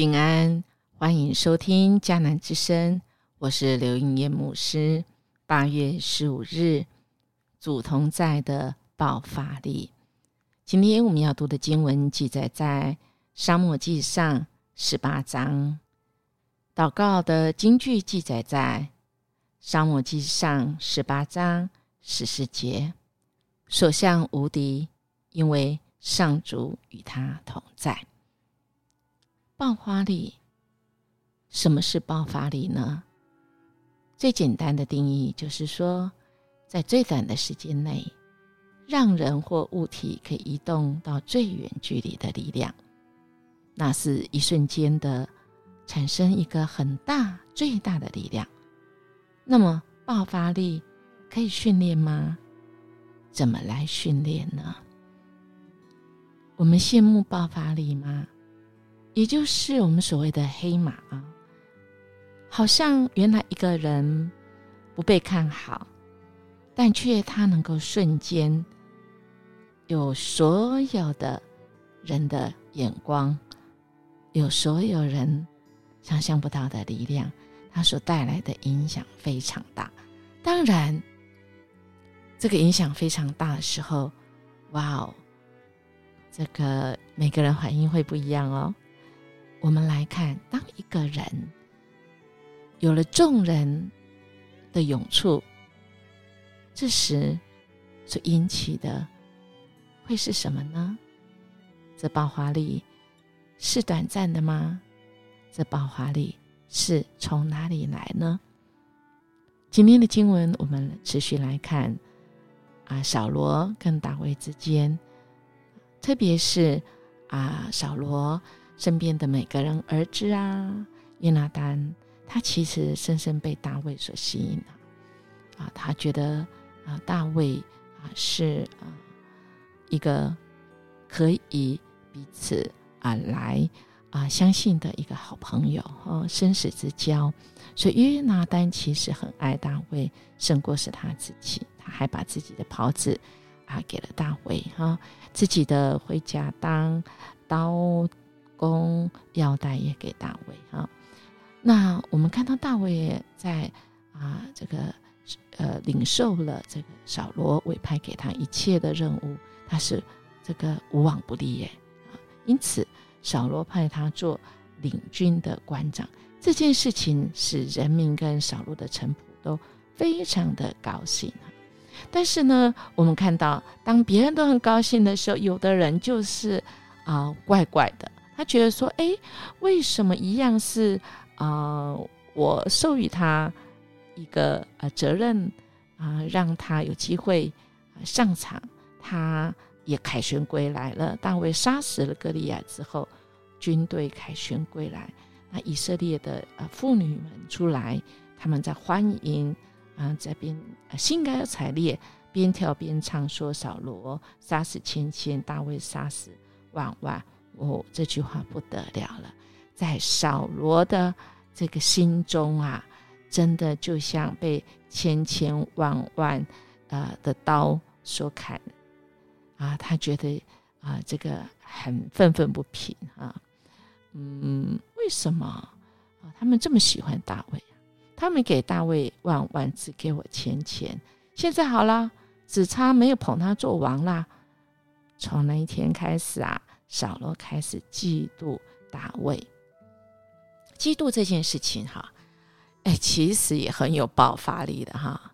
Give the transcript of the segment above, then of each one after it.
平安，欢迎收听迦南之声，我是刘应业牧师。八月十五日，主同在的爆发力。今天我们要读的经文记载在《沙漠记上》十八章。祷告的经句记载在《沙漠记上》十八章十四节。所向无敌，因为上主与他同在。爆发力，什么是爆发力呢？最简单的定义就是说，在最短的时间内，让人或物体可以移动到最远距离的力量，那是一瞬间的产生一个很大、最大的力量。那么，爆发力可以训练吗？怎么来训练呢？我们羡慕爆发力吗？也就是我们所谓的黑马啊，好像原来一个人不被看好，但却他能够瞬间有所有的人的眼光，有所有人想象不到的力量，他所带来的影响非常大。当然，这个影响非常大的时候，哇哦，这个每个人反应会不一样哦。我们来看，当一个人有了众人的涌处，这时所引起的会是什么呢？这爆发力是短暂的吗？这爆发力是从哪里来呢？今天的经文，我们持续来看啊，扫罗跟大卫之间，特别是啊，扫罗。身边的每个人，儿子啊，约拿丹，他其实深深被大卫所吸引了。啊，他觉得啊，大卫啊是啊一个可以彼此啊来啊相信的一个好朋友哦，生死之交。所以约拿丹其实很爱大卫，胜过是他自己。他还把自己的袍子啊给了大卫哈，自己的回家当刀。弓腰带也给大卫哈，那我们看到大卫在啊这个呃领受了这个扫罗委派给他一切的任务，他是这个无往不利耶啊，因此扫罗派他做领军的官长，这件事情使人民跟扫罗的臣仆都非常的高兴啊。但是呢，我们看到当别人都很高兴的时候，有的人就是啊怪怪的。他觉得说：“哎，为什么一样是啊？我授予他一个呃责任啊，让他有机会上场，他也凯旋归来了。大卫杀死了歌利亚之后，军队凯旋归来，那以色列的呃妇女们出来，他们在欢迎啊，在边兴高采烈，边跳边唱，说扫罗杀死千千，大卫杀死万万。”哦，这句话不得了了，在扫罗的这个心中啊，真的就像被千千万万呃的刀所砍啊，他觉得啊，这个很愤愤不平啊。嗯，为什么啊？他们这么喜欢大卫？他们给大卫万万，只给我钱钱。现在好了，只差没有捧他做王啦。从那一天开始啊。扫罗开始嫉妒大卫，嫉妒这件事情哈，哎，其实也很有爆发力的哈。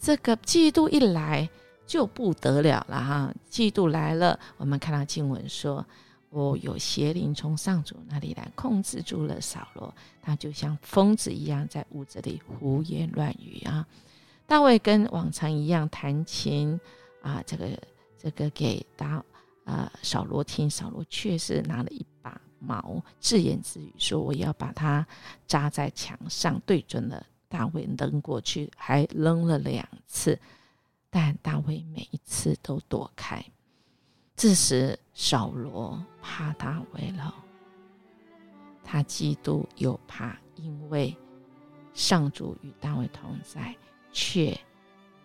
这个嫉妒一来就不得了了哈，嫉妒来了，我们看到经文说，哦，有邪灵从上主那里来控制住了扫罗，他就像疯子一样在屋子里胡言乱语啊。大卫跟往常一样弹琴啊，这个这个给大。啊，扫罗听，扫罗确实拿了一把矛，自言自语说：“我要把它扎在墙上。”对准了大卫扔过去，还扔了两次，但大卫每一次都躲开。这时，扫罗怕大卫了，他嫉妒又怕，因为上主与大卫同在，却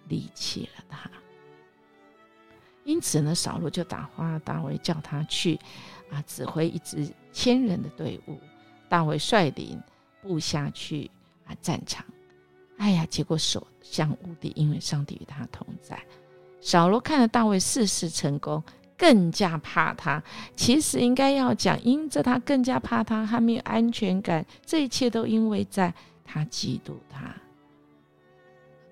离弃了他。因此呢，扫罗就打发大卫，叫他去啊，指挥一支千人的队伍，大卫率领部下去啊战场。哎呀，结果所向无敌，因为上帝与他同在。扫罗看了大卫事事成功，更加怕他。其实应该要讲，因着他更加怕他，他没有安全感。这一切都因为在他嫉妒他。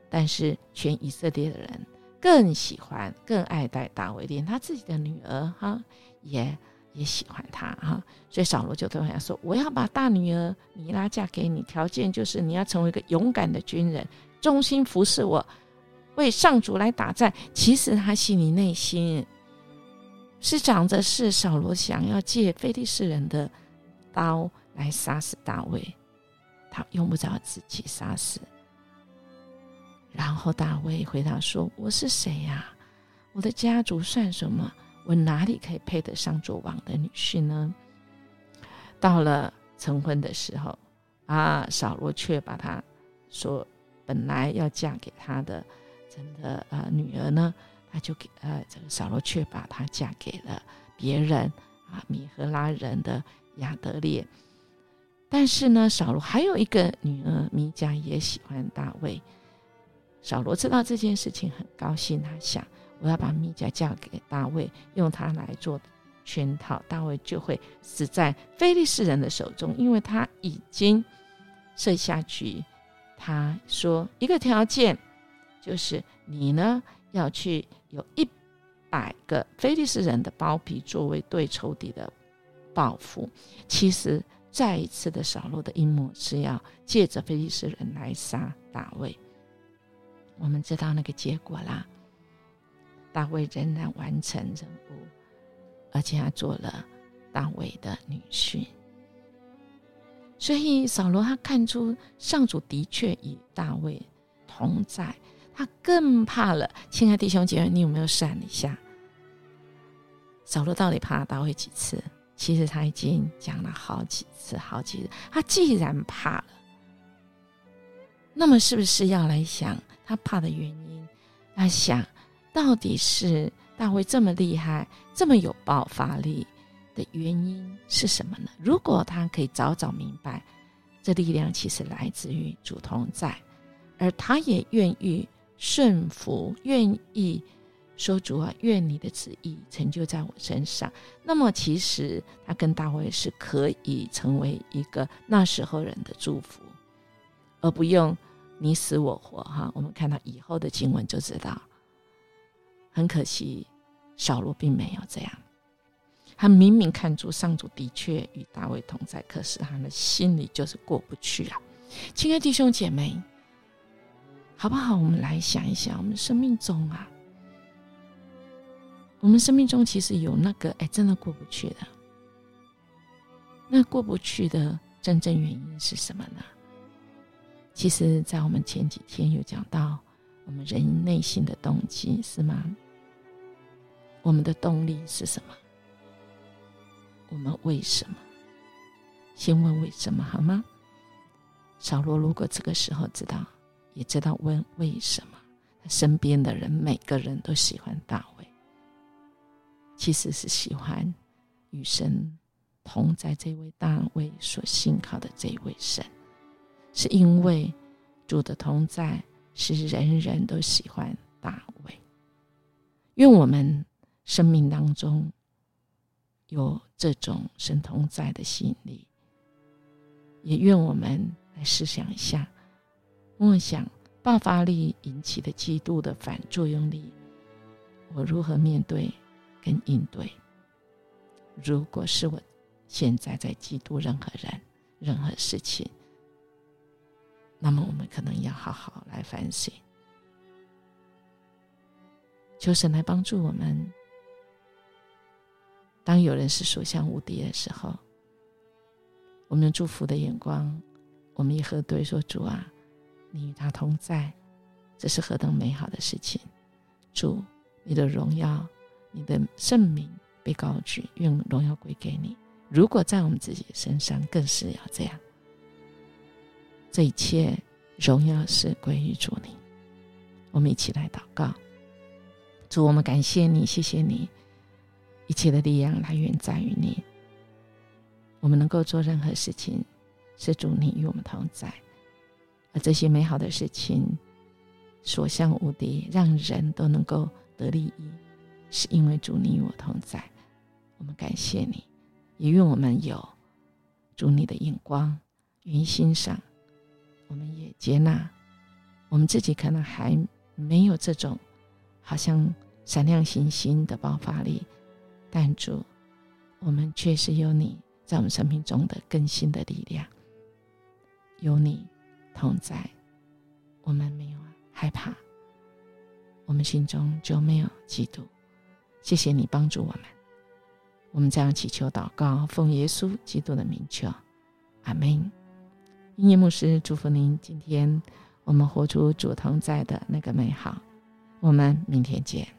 但是全以色列的人更喜欢、更爱戴大卫，连他自己的女儿哈也也喜欢他哈。所以扫罗就对他说：“我要把大女儿米拉嫁给你，条件就是你要成为一个勇敢的军人，忠心服侍我。”为上主来打战，其实他心里内心是长着是扫罗想要借非利士人的刀来杀死大卫，他用不着自己杀死。然后大卫回答说：“我是谁呀？我的家族算什么？我哪里可以配得上做王的女婿呢？”到了成婚的时候，啊，扫罗却把他说本来要嫁给他的。的呃女儿呢，他就给呃这个扫罗却把她嫁给了别人啊米赫拉人的亚德列。但是呢，扫罗还有一个女儿米迦也喜欢大卫。小罗知道这件事情很高兴，他想我要把米迦嫁给大卫，用他来做圈套，大卫就会死在非利士人的手中，因为他已经设下局。他说一个条件。就是你呢，要去有一百个菲利斯人的包皮作为对仇敌的报复。其实再一次的扫罗的阴谋是要借着菲利斯人来杀大卫。我们知道那个结果啦，大卫仍然完成任务，而且还做了大卫的女婿。所以扫罗他看出上主的确与大卫同在。他更怕了，亲爱弟兄姐妹，你有没有算一下？扫罗到底怕大卫几次？其实他已经讲了好几次，好几次。他既然怕了，那么是不是要来想他怕的原因？他想到底是大卫这么厉害、这么有爆发力的原因是什么呢？如果他可以早早明白，这力量其实来自于主同在，而他也愿意。顺服，愿意说主啊，愿你的旨意成就在我身上。那么，其实他跟大卫是可以成为一个那时候人的祝福，而不用你死我活。哈，我们看到以后的经文就知道。很可惜，小罗并没有这样。他明明看出上主的确与大卫同在，可是他的心里就是过不去啊。亲爱弟兄姐妹。好不好？我们来想一想，我们生命中啊，我们生命中其实有那个哎，真的过不去的。那过不去的真正原因是什么呢？其实，在我们前几天有讲到，我们人内心的动机是吗？我们的动力是什么？我们为什么？先问为什么好吗？小罗，如果这个时候知道。也知道问为什么他身边的人每个人都喜欢大卫，其实是喜欢与神同在这位大卫所信靠的这位神，是因为主的同在是人人都喜欢大卫。愿我们生命当中有这种神同在的吸引力，也愿我们来思想一下。梦想爆发力引起的极度的反作用力，我如何面对跟应对？如果是我现在在嫉妒任何人、任何事情，那么我们可能要好好来反省，求神来帮助我们。当有人是所向无敌的时候，我们用祝福的眼光，我们一核对说：“主啊。”你与他同在，这是何等美好的事情！主，你的荣耀，你的圣名被高举，愿荣耀归给你。如果在我们自己身上，更是要这样。这一切荣耀是归于主你。我们一起来祷告：主，我们感谢你，谢谢你，一切的力量来源在于你。我们能够做任何事情，是主你与我们同在，而这些美好的事情所向无敌，让人都能够得利益，是因为主你与我同在。我们感谢你，也愿我们有主你的眼光，愿意欣赏。我们也接纳我们自己，可能还没有这种好像闪亮星星的爆发力，但主，我们确实有你在我们生命中的更新的力量，有你同在，我们没有害怕，我们心中就没有嫉妒。谢谢你帮助我们。我们这样祈求祷告，奉耶稣基督的名求，阿门。音乐牧师祝福您，今天我们活出主同在的那个美好。我们明天见。